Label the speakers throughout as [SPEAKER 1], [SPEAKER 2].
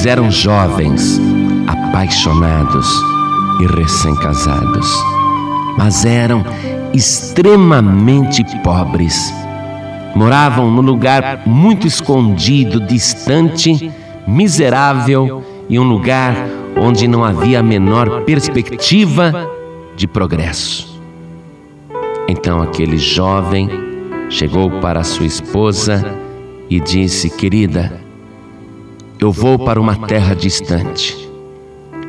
[SPEAKER 1] Eles eram jovens, apaixonados e recém-casados, mas eram extremamente pobres. Moravam num lugar muito escondido, distante, miserável e um lugar onde não havia a menor perspectiva de progresso. Então aquele jovem chegou para sua esposa e disse: Querida, eu vou para uma terra distante.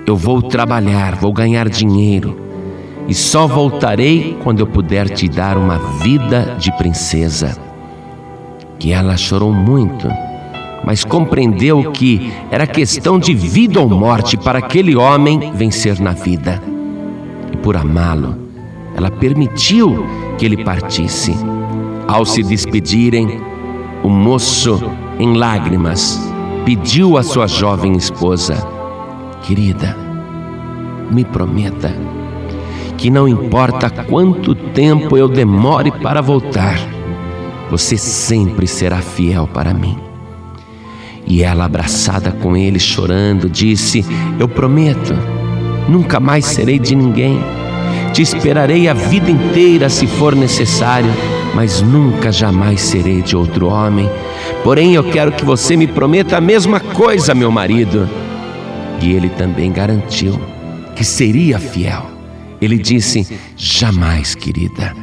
[SPEAKER 1] Eu vou trabalhar, vou ganhar dinheiro e só voltarei quando eu puder te dar uma vida de princesa. E ela chorou muito mas compreendeu que era questão de vida ou morte para aquele homem vencer na vida. E por amá-lo, ela permitiu que ele partisse. Ao se despedirem, o moço, em lágrimas, pediu à sua jovem esposa: Querida, me prometa que não importa quanto tempo eu demore para voltar, você sempre será fiel para mim. E ela, abraçada com ele, chorando, disse: Eu prometo, nunca mais serei de ninguém. Te esperarei a vida inteira se for necessário, mas nunca jamais serei de outro homem. Porém, eu quero que você me prometa a mesma coisa, meu marido. E ele também garantiu que seria fiel. Ele disse: Jamais, querida,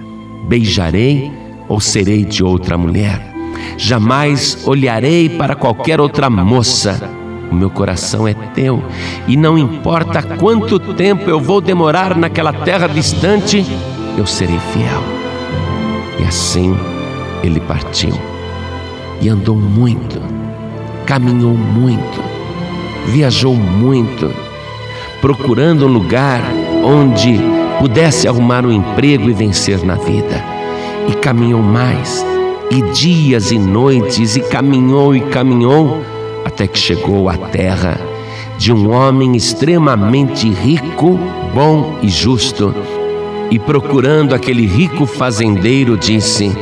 [SPEAKER 1] beijarei ou serei de outra mulher. Jamais olharei para qualquer outra moça. O meu coração é teu, e não importa quanto tempo eu vou demorar naquela terra distante, eu serei fiel. E assim ele partiu e andou muito, caminhou muito, viajou muito, procurando um lugar onde pudesse arrumar um emprego e vencer na vida. E caminhou mais e dias e noites, e caminhou e caminhou, até que chegou à terra de um homem extremamente rico, bom e justo. E procurando aquele rico fazendeiro, disse: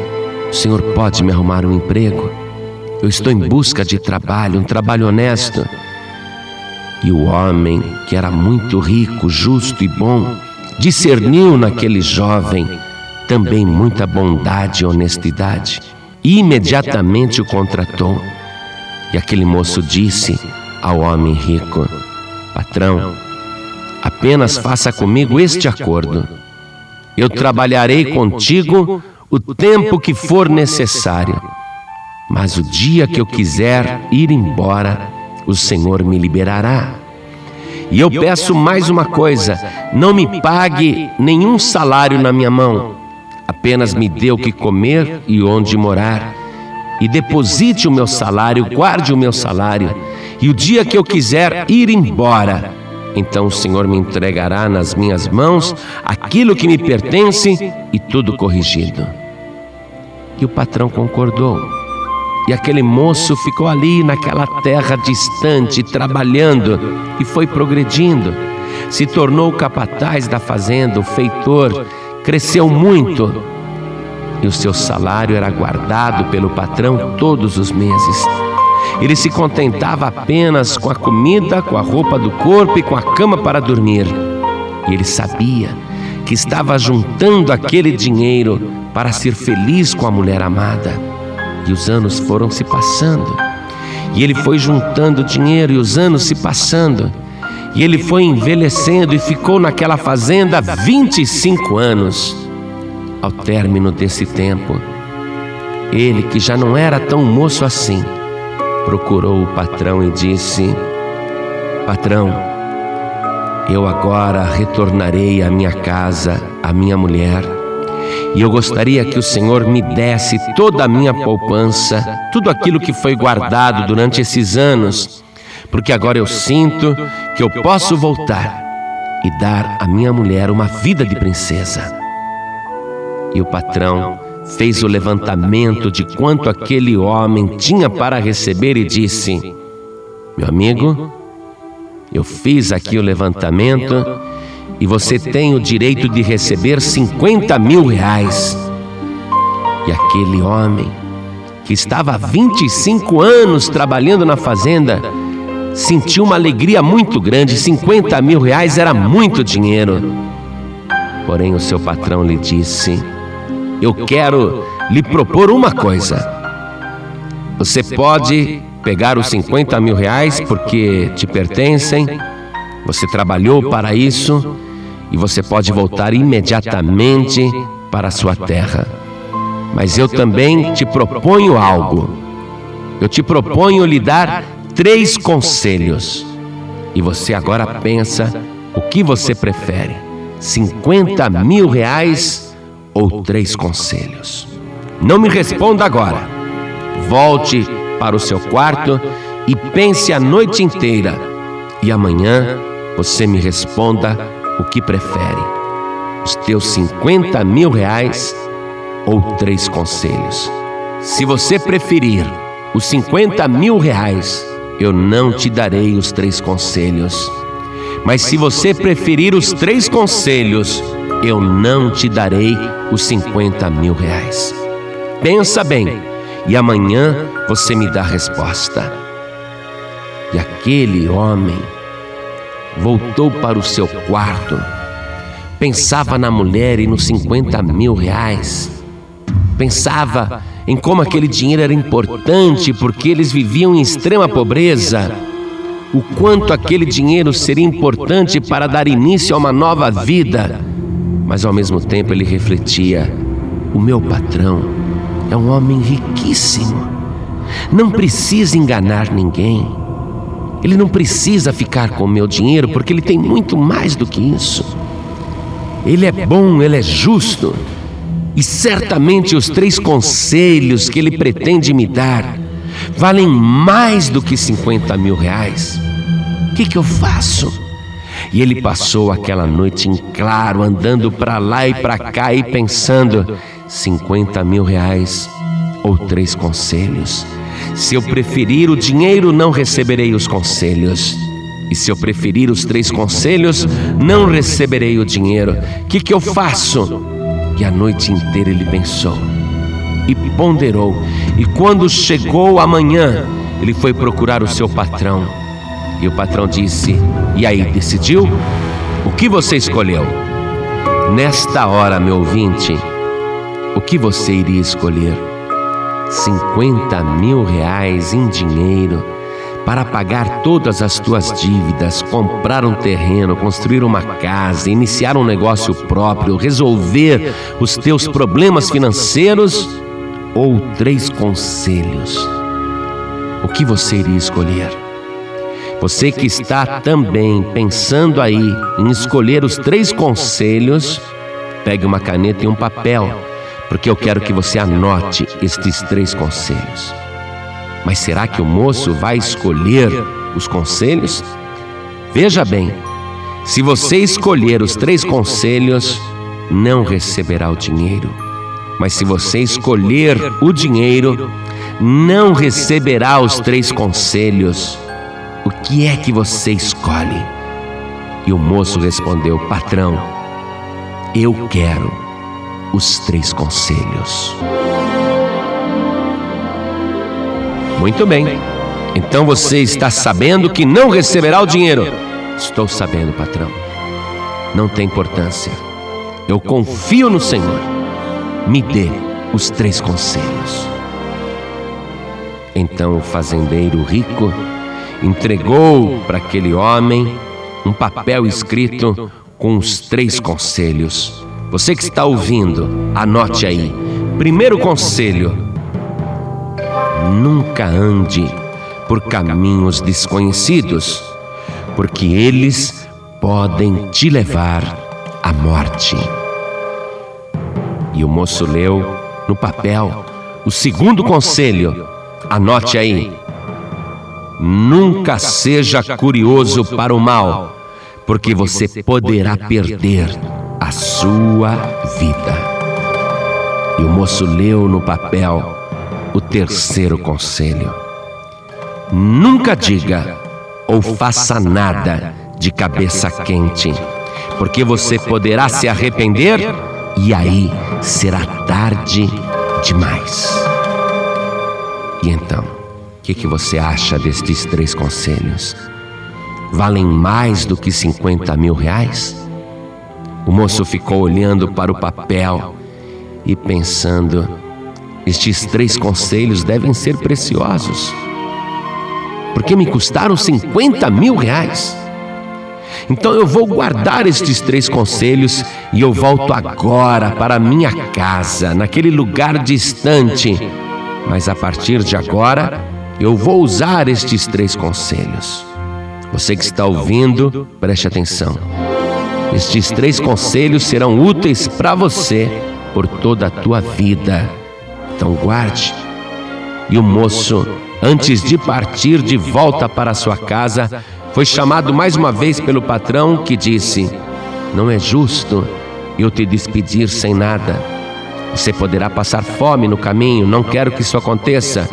[SPEAKER 1] O senhor pode me arrumar um emprego? Eu estou em busca de trabalho, um trabalho honesto. E o homem, que era muito rico, justo e bom, discerniu naquele jovem também muita bondade e honestidade imediatamente o contratou. E aquele moço disse ao homem rico: Patrão, apenas faça comigo este acordo. Eu trabalharei contigo o tempo que for necessário. Mas o dia que eu quiser ir embora, o Senhor me liberará. E eu peço mais uma coisa: não me pague nenhum salário na minha mão Apenas me dê o que comer e onde morar. E deposite o meu salário, guarde o meu salário. E o dia que eu quiser ir embora, então o Senhor me entregará nas minhas mãos aquilo que me pertence e tudo corrigido. E o patrão concordou. E aquele moço ficou ali naquela terra distante, trabalhando e foi progredindo. Se tornou capataz da fazenda, o feitor cresceu muito e o seu salário era guardado pelo patrão todos os meses. Ele se contentava apenas com a comida, com a roupa do corpo e com a cama para dormir. E ele sabia que estava juntando aquele dinheiro para ser feliz com a mulher amada. E os anos foram se passando. E ele foi juntando dinheiro e os anos se passando. E ele foi envelhecendo e ficou naquela fazenda 25 anos. Ao término desse tempo, ele, que já não era tão moço assim, procurou o patrão e disse: Patrão, eu agora retornarei à minha casa, à minha mulher, e eu gostaria que o Senhor me desse toda a minha poupança, tudo aquilo que foi guardado durante esses anos porque agora eu sinto que eu posso voltar e dar à minha mulher uma vida de princesa. E o patrão fez o levantamento de quanto aquele homem tinha para receber e disse: Meu amigo, eu fiz aqui o levantamento e você tem o direito de receber 50 mil reais. E aquele homem, que estava há 25 anos trabalhando na fazenda, sentiu uma alegria muito grande. 50 mil reais era muito dinheiro. Porém, o seu patrão lhe disse: Eu quero lhe propor uma coisa. Você pode pegar os 50 mil reais porque te pertencem, você trabalhou para isso e você pode voltar imediatamente para a sua terra. Mas eu também te proponho algo. Eu te proponho lhe dar três conselhos. E você agora pensa o que você prefere: 50 mil reais ou três conselhos? Não me responda agora. Volte para o seu quarto e pense a noite inteira. E amanhã você me responda o que prefere: os teus 50 mil reais ou três conselhos. Se você preferir os 50 mil reais, eu não te darei os três conselhos. Mas se você preferir os três conselhos, eu não te darei os 50 mil reais. Pensa bem, e amanhã você me dá a resposta. E aquele homem voltou para o seu quarto, pensava na mulher e nos 50 mil reais, pensava em como aquele dinheiro era importante porque eles viviam em extrema pobreza, o quanto aquele dinheiro seria importante para dar início a uma nova vida, mas ao mesmo tempo ele refletia: o meu patrão é um homem riquíssimo. Não precisa enganar ninguém. Ele não precisa ficar com o meu dinheiro porque ele tem muito mais do que isso. Ele é bom, ele é justo. E certamente os três conselhos que ele pretende me dar valem mais do que 50 mil reais. O que, que eu faço? E ele passou aquela noite em claro, andando para lá e para cá e pensando: 50 mil reais ou três conselhos. Se eu preferir o dinheiro, não receberei os conselhos. E se eu preferir os três conselhos, não receberei o dinheiro. O que, que eu faço? E a noite inteira ele pensou e ponderou. E quando chegou a manhã, ele foi procurar o seu patrão. E o patrão disse: E aí, decidiu? O que você escolheu? Nesta hora, meu ouvinte, o que você iria escolher? 50 mil reais em dinheiro para pagar todas as tuas dívidas, comprar um terreno, construir uma casa, iniciar um negócio próprio, resolver os teus problemas financeiros ou três conselhos. O que você iria escolher? Você que está também pensando aí em escolher os três conselhos, pegue uma caneta e um papel porque eu quero que você anote estes três conselhos. Mas será que o moço vai escolher os conselhos? Veja bem, se você escolher os três conselhos, não receberá o dinheiro. Mas se você escolher o dinheiro, não receberá os três conselhos. O que é que você escolhe? E o moço respondeu: Patrão, eu quero os três conselhos. Muito bem. Então você está sabendo que não receberá o dinheiro. Estou sabendo, patrão. Não tem importância. Eu confio no Senhor. Me dê os três conselhos. Então o fazendeiro rico entregou para aquele homem um papel escrito com os três conselhos. Você que está ouvindo, anote aí. Primeiro conselho: nunca ande por caminhos desconhecidos, porque eles podem te levar à morte. E o moço leu no papel o segundo conselho. Anote aí. Nunca seja curioso para o mal, porque você poderá perder a sua vida. E o moço leu no papel o terceiro conselho: Nunca diga ou faça nada de cabeça quente, porque você poderá se arrepender e aí será tarde demais. E então, que, que você acha destes três conselhos? Valem mais do que 50 mil reais? O moço ficou olhando para o papel e pensando: estes três conselhos devem ser preciosos, porque me custaram 50 mil reais. Então eu vou guardar estes três conselhos e eu volto agora para minha casa, naquele lugar distante. Mas a partir de agora, eu vou usar estes três conselhos. Você que está ouvindo, preste atenção. Estes três conselhos serão úteis para você por toda a tua vida. Então guarde. E o moço, antes de partir de volta para sua casa, foi chamado mais uma vez pelo patrão que disse: Não é justo eu te despedir sem nada. Você poderá passar fome no caminho, não quero que isso aconteça.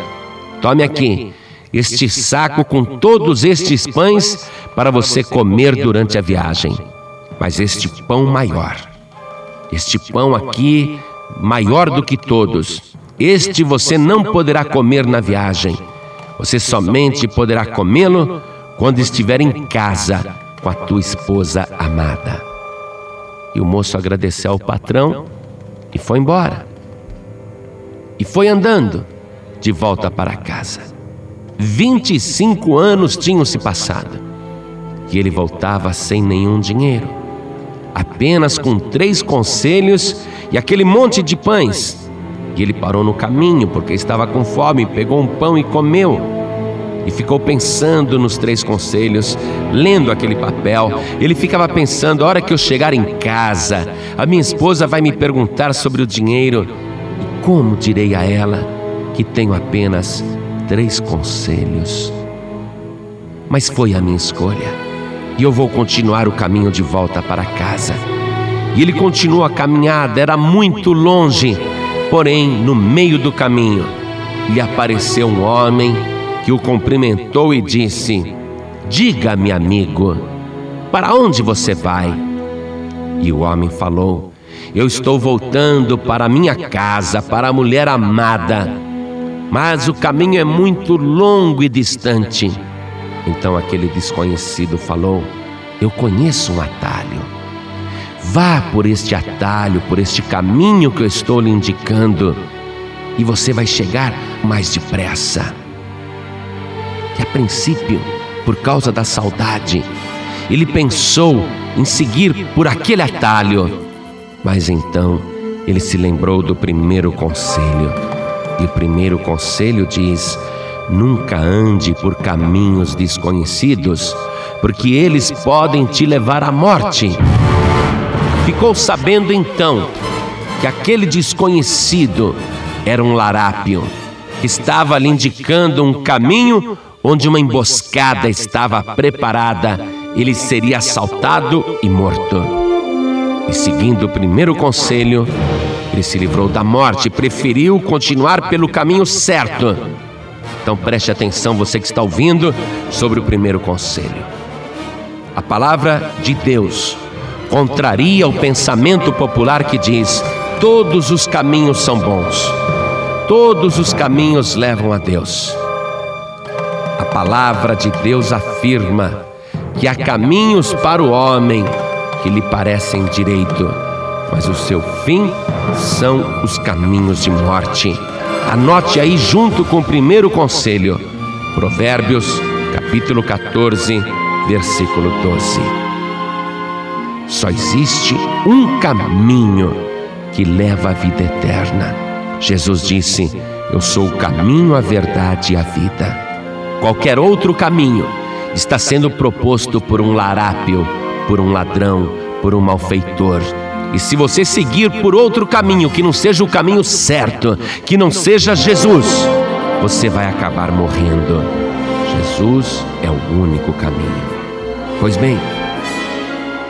[SPEAKER 1] Tome aqui este saco com todos estes pães para você comer durante a viagem. Mas este pão maior, este pão aqui, maior do que todos, este você não poderá comer na viagem. Você somente poderá comê-lo quando estiver em casa com a tua esposa amada. E o moço agradeceu ao patrão e foi embora. E foi andando de volta para casa. 25 anos tinham se passado e ele voltava sem nenhum dinheiro, apenas com três conselhos e aquele monte de pães. E ele parou no caminho porque estava com fome, pegou um pão e comeu e ficou pensando nos três conselhos, lendo aquele papel. Ele ficava pensando: a hora que eu chegar em casa, a minha esposa vai me perguntar sobre o dinheiro. E como direi a ela que tenho apenas três conselhos? Mas foi a minha escolha. E eu vou continuar o caminho de volta para casa. E ele continuou a caminhada, era muito longe. Porém, no meio do caminho, lhe apareceu um homem que o cumprimentou e disse: Diga-me, amigo, para onde você vai? E o homem falou: Eu estou voltando para minha casa, para a mulher amada, mas o caminho é muito longo e distante. Então aquele desconhecido falou: Eu conheço um atalho. Vá por este atalho, por este caminho que eu estou lhe indicando, e você vai chegar mais depressa que a princípio, por causa da saudade, ele pensou em seguir por aquele atalho, mas então ele se lembrou do primeiro conselho. E o primeiro conselho diz: nunca ande por caminhos desconhecidos, porque eles podem te levar à morte. Ficou sabendo então que aquele desconhecido era um larápio, que estava lhe indicando um caminho onde uma emboscada estava preparada, ele seria assaltado e morto. E seguindo o primeiro conselho, ele se livrou da morte preferiu continuar pelo caminho certo. Então preste atenção, você que está ouvindo, sobre o primeiro conselho. A palavra de Deus contraria o pensamento popular que diz: todos os caminhos são bons, todos os caminhos levam a Deus. A palavra de Deus afirma que há caminhos para o homem que lhe parecem direito, mas o seu fim são os caminhos de morte. Anote aí junto com o primeiro conselho, Provérbios, capítulo 14, versículo 12. Só existe um caminho que leva à vida eterna. Jesus disse: Eu sou o caminho, a verdade e a vida. Qualquer outro caminho está sendo proposto por um larápio, por um ladrão, por um malfeitor. E se você seguir por outro caminho que não seja o caminho certo, que não seja Jesus, você vai acabar morrendo. Jesus é o único caminho. Pois bem,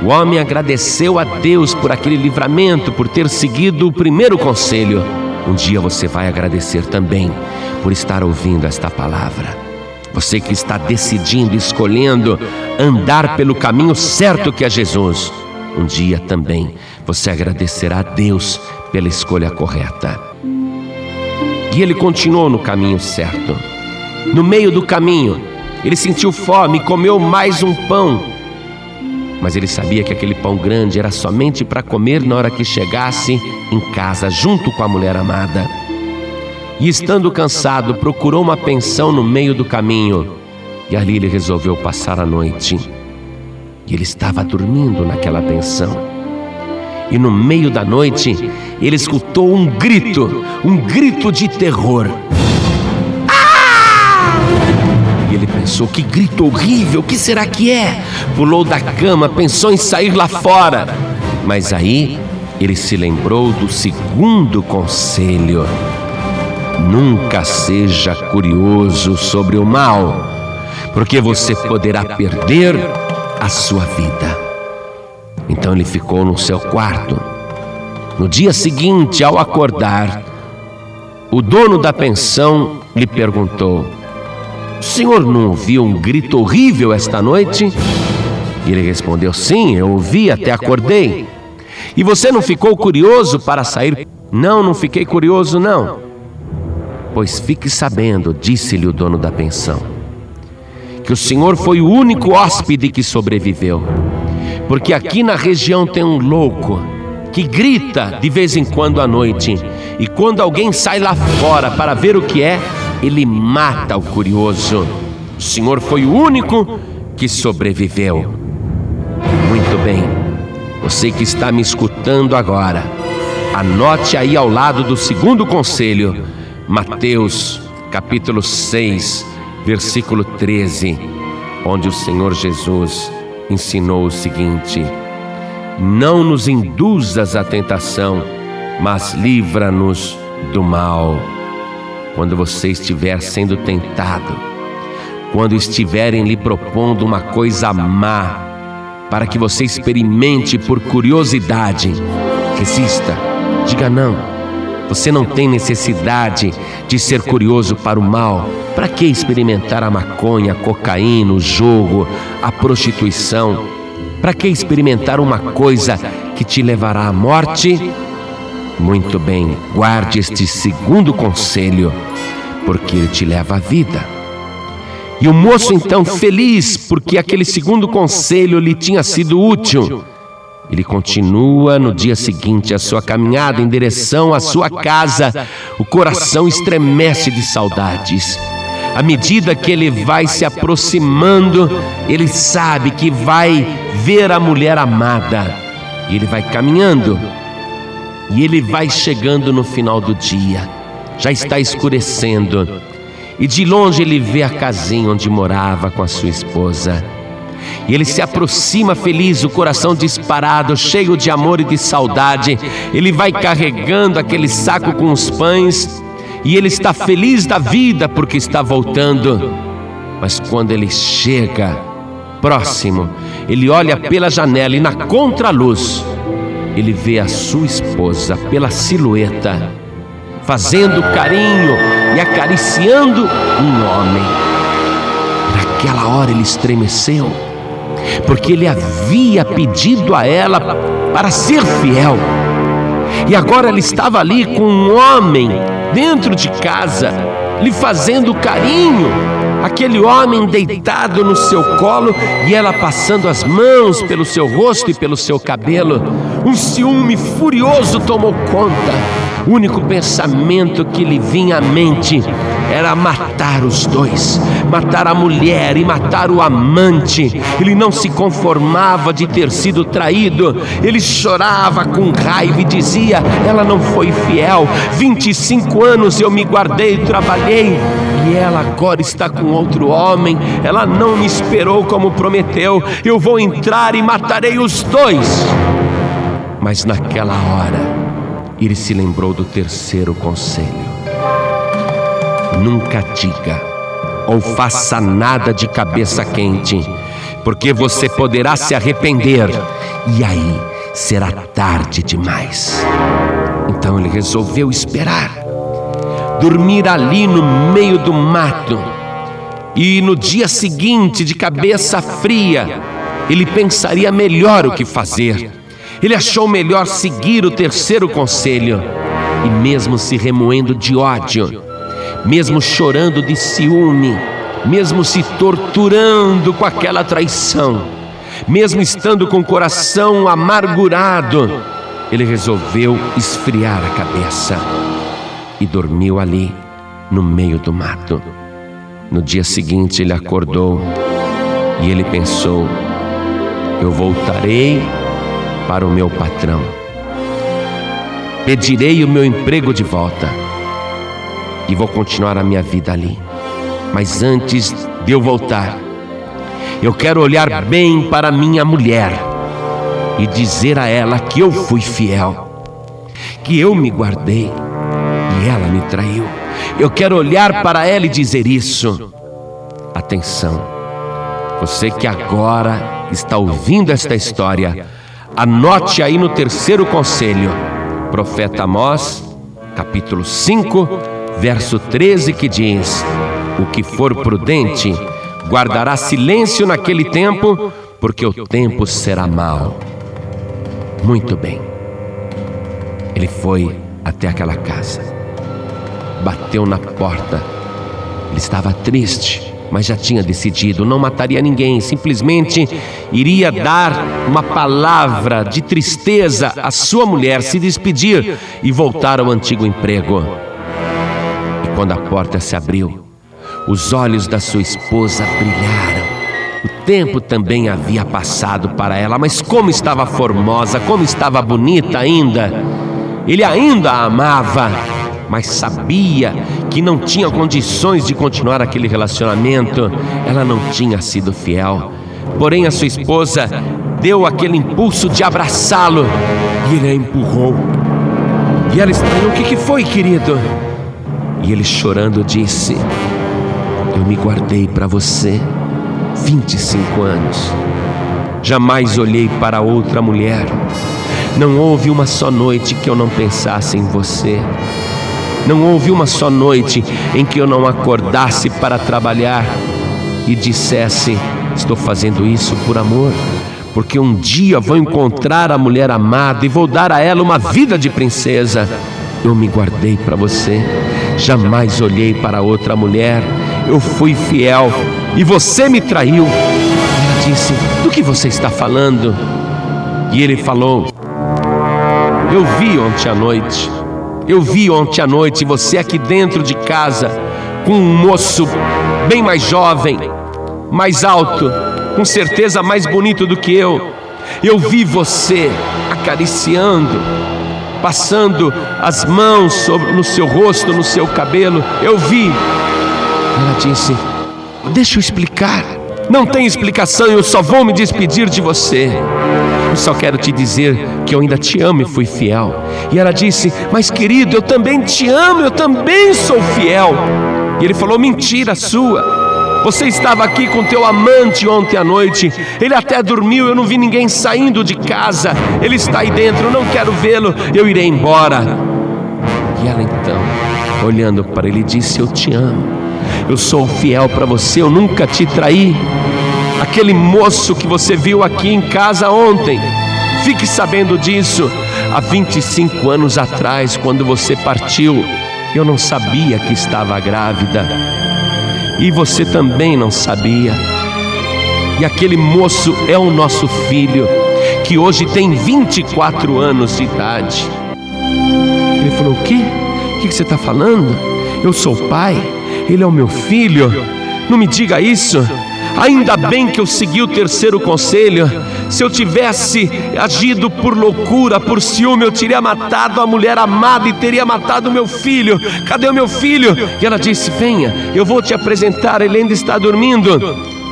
[SPEAKER 1] o homem agradeceu a Deus por aquele livramento, por ter seguido o primeiro conselho. Um dia você vai agradecer também por estar ouvindo esta palavra. Você que está decidindo, escolhendo andar pelo caminho certo que é Jesus, um dia também você agradecerá a Deus pela escolha correta. E ele continuou no caminho certo. No meio do caminho, ele sentiu fome e comeu mais um pão. Mas ele sabia que aquele pão grande era somente para comer na hora que chegasse em casa, junto com a mulher amada. E estando cansado, procurou uma pensão no meio do caminho. E ali ele resolveu passar a noite. E ele estava dormindo naquela pensão e no meio da noite ele escutou um grito, um grito de terror. Ah! E ele pensou: que grito horrível, o que será que é? Pulou da cama, pensou em sair lá fora. Mas aí ele se lembrou do segundo conselho: nunca seja curioso sobre o mal, porque você poderá perder a sua vida. Então ele ficou no seu quarto. No dia seguinte, ao acordar, o dono da pensão lhe perguntou: O senhor não ouviu um grito horrível esta noite? E ele respondeu: Sim, eu ouvi, até acordei. E você não ficou curioso para sair? Não, não fiquei curioso, não. Pois fique sabendo, disse-lhe o dono da pensão, que o senhor foi o único hóspede que sobreviveu. Porque aqui na região tem um louco que grita de vez em quando à noite, e quando alguém sai lá fora para ver o que é, ele mata o curioso. O Senhor foi o único que sobreviveu. Muito bem, você que está me escutando agora, anote aí ao lado do segundo conselho, Mateus capítulo 6, versículo 13, onde o Senhor Jesus ensinou o seguinte: Não nos induzas à tentação, mas livra-nos do mal. Quando você estiver sendo tentado, quando estiverem lhe propondo uma coisa má, para que você experimente por curiosidade, resista, diga não. Você não tem necessidade de ser curioso para o mal. Para que experimentar a maconha, a cocaína, o jogo, a prostituição? Para que experimentar uma coisa que te levará à morte? Muito bem, guarde este segundo conselho, porque ele te leva à vida. E o moço, então, feliz porque aquele segundo conselho lhe tinha sido útil, ele continua no dia seguinte a sua caminhada em direção à sua casa. O coração estremece de saudades. À medida que ele vai se aproximando, ele sabe que vai ver a mulher amada. E ele vai caminhando. E ele vai chegando no final do dia. Já está escurecendo. E de longe ele vê a casinha onde morava com a sua esposa. E ele se aproxima feliz, o coração disparado, cheio de amor e de saudade. Ele vai carregando aquele saco com os pães e ele está feliz da vida porque está voltando. Mas quando ele chega próximo, ele olha pela janela e na contraluz, ele vê a sua esposa pela silhueta, fazendo carinho e acariciando um homem. Naquela hora ele estremeceu porque ele havia pedido a ela para ser fiel. E agora ela estava ali com um homem dentro de casa, lhe fazendo carinho, aquele homem deitado no seu colo e ela passando as mãos pelo seu rosto e pelo seu cabelo. Um ciúme furioso tomou conta. O único pensamento que lhe vinha à mente era matar os dois, matar a mulher e matar o amante. Ele não se conformava de ter sido traído, ele chorava com raiva e dizia: Ela não foi fiel. 25 anos eu me guardei, trabalhei, e ela agora está com outro homem. Ela não me esperou como prometeu. Eu vou entrar e matarei os dois. Mas naquela hora, ele se lembrou do terceiro conselho nunca diga ou faça nada de cabeça quente, porque você poderá se arrepender e aí será tarde demais. Então ele resolveu esperar, dormir ali no meio do mato. E no dia seguinte, de cabeça fria, ele pensaria melhor o que fazer. Ele achou melhor seguir o terceiro conselho e, mesmo se remoendo de ódio, mesmo chorando de ciúme, mesmo se torturando com aquela traição, mesmo estando com o coração amargurado, ele resolveu esfriar a cabeça e dormiu ali no meio do mato. No dia seguinte ele acordou e ele pensou: eu voltarei para o meu patrão, pedirei o meu emprego de volta e vou continuar a minha vida ali. Mas antes de eu voltar, eu quero olhar bem para minha mulher e dizer a ela que eu fui fiel, que eu me guardei e ela me traiu. Eu quero olhar para ela e dizer isso. Atenção, você que agora está ouvindo esta história, anote aí no terceiro conselho, profeta Amós, capítulo 5, verso 13, que diz: O que for prudente guardará silêncio naquele tempo, porque o tempo será mau. Muito bem. Ele foi até aquela casa, bateu na porta. Ele estava triste, mas já tinha decidido, não mataria ninguém, simplesmente iria dar uma palavra de tristeza à sua mulher, se despedir e voltar ao antigo emprego. Quando a porta se abriu, os olhos da sua esposa brilharam. O tempo também havia passado para ela, mas como estava formosa, como estava bonita ainda. Ele ainda a amava, mas sabia que não tinha condições de continuar aquele relacionamento. Ela não tinha sido fiel. Porém, a sua esposa deu aquele impulso de abraçá-lo e ele a empurrou. E ela estranhou: O que, que foi, querido? E ele chorando disse: Eu me guardei para você 25 anos. Jamais olhei para outra mulher. Não houve uma só noite que eu não pensasse em você. Não houve uma só noite em que eu não acordasse para trabalhar e dissesse: Estou fazendo isso por amor, porque um dia vou encontrar a mulher amada e vou dar a ela uma vida de princesa. Eu me guardei para você Jamais olhei para outra mulher. Eu fui fiel e você me traiu. Ela disse: Do que você está falando? E ele falou: Eu vi ontem à noite. Eu vi ontem à noite você aqui dentro de casa com um moço bem mais jovem, mais alto, com certeza mais bonito do que eu. Eu vi você acariciando passando as mãos sobre, no seu rosto, no seu cabelo. Eu vi. Ela disse: Deixa eu explicar. Não tem explicação, eu só vou me despedir de você. Eu só quero te dizer que eu ainda te amo e fui fiel. E ela disse: Mas querido, eu também te amo, eu também sou fiel. E ele falou: Mentira sua. Você estava aqui com teu amante ontem à noite. Ele até dormiu, eu não vi ninguém saindo de casa. Ele está aí dentro, eu não quero vê-lo. Eu irei embora. E ela então, olhando para ele, disse: Eu te amo. Eu sou fiel para você, eu nunca te traí. Aquele moço que você viu aqui em casa ontem, fique sabendo disso. Há 25 anos atrás, quando você partiu, eu não sabia que estava grávida e você também não sabia. E aquele moço é o nosso filho, que hoje tem 24 anos de idade. Ele falou: O quê? O que você está falando? Eu sou o pai, ele é o meu filho. Não me diga isso. Ainda bem que eu segui o terceiro conselho. Se eu tivesse agido por loucura, por ciúme, eu teria matado a mulher amada e teria matado meu filho. Cadê o meu filho? E ela disse: Venha, eu vou te apresentar, ele ainda está dormindo.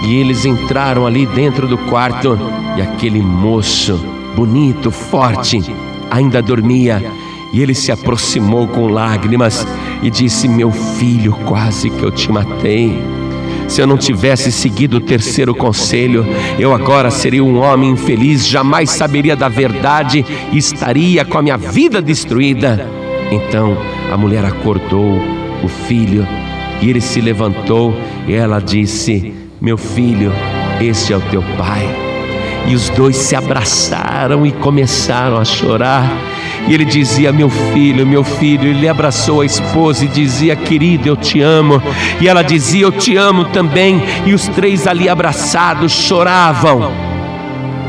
[SPEAKER 1] E eles entraram ali dentro do quarto e aquele moço, bonito, forte, ainda dormia. E ele se aproximou com lágrimas e disse: Meu filho, quase que eu te matei. Se eu não tivesse seguido o terceiro conselho, eu agora seria um homem infeliz, jamais saberia da verdade e estaria com a minha vida destruída. Então a mulher acordou o filho e ele se levantou e ela disse: Meu filho, este é o teu pai. E os dois se abraçaram e começaram a chorar. E ele dizia: Meu filho, meu filho. Ele abraçou a esposa e dizia: Querido, eu te amo. E ela dizia: Eu te amo também. E os três ali abraçados choravam.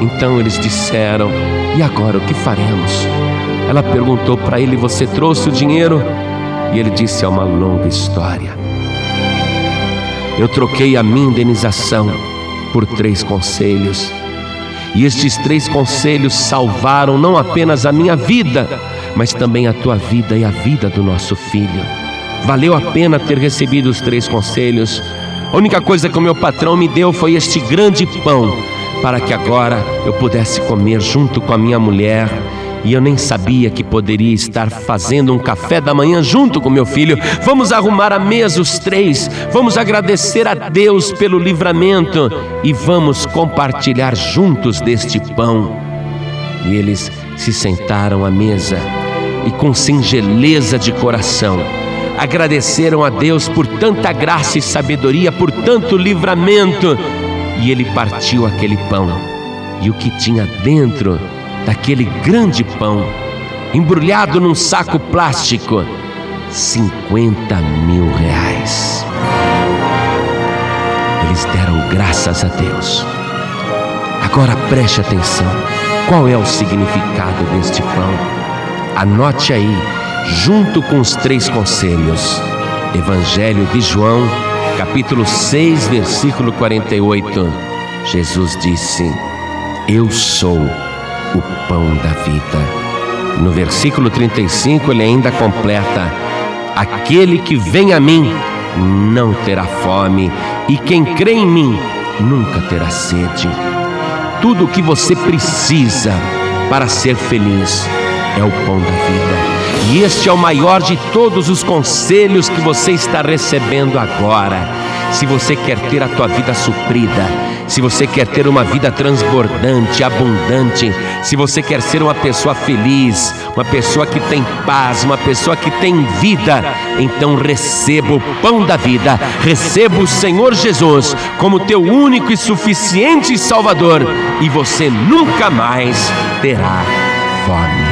[SPEAKER 1] Então eles disseram: E agora o que faremos? Ela perguntou para ele: Você trouxe o dinheiro? E ele disse: É uma longa história. Eu troquei a minha indenização por três conselhos. E estes três conselhos salvaram não apenas a minha vida, mas também a tua vida e a vida do nosso filho. Valeu a pena ter recebido os três conselhos. A única coisa que o meu patrão me deu foi este grande pão, para que agora eu pudesse comer junto com a minha mulher e eu nem sabia que poderia estar fazendo um café da manhã junto com meu filho. Vamos arrumar a mesa os três, vamos agradecer a Deus pelo livramento e vamos compartilhar juntos deste pão. E eles se sentaram à mesa e, com singeleza de coração, agradeceram a Deus por tanta graça e sabedoria, por tanto livramento. E ele partiu aquele pão, e o que tinha dentro daquele grande pão, embrulhado num saco plástico, 50 mil reais. Eles deram graças a Deus. Agora preste atenção: qual é o significado deste pão? Anote aí, junto com os três conselhos. Evangelho de João, capítulo 6, versículo 48. Jesus disse: Eu sou o pão da vida. No versículo 35 ele ainda completa: Aquele que vem a mim não terá fome, e quem crê em mim nunca terá sede. Tudo o que você precisa para ser feliz é o pão da vida. E este é o maior de todos os conselhos que você está recebendo agora. Se você quer ter a tua vida suprida, se você quer ter uma vida transbordante, abundante, se você quer ser uma pessoa feliz, uma pessoa que tem paz, uma pessoa que tem vida, então receba o pão da vida, receba o Senhor Jesus como teu único e suficiente Salvador, e você nunca mais terá fome.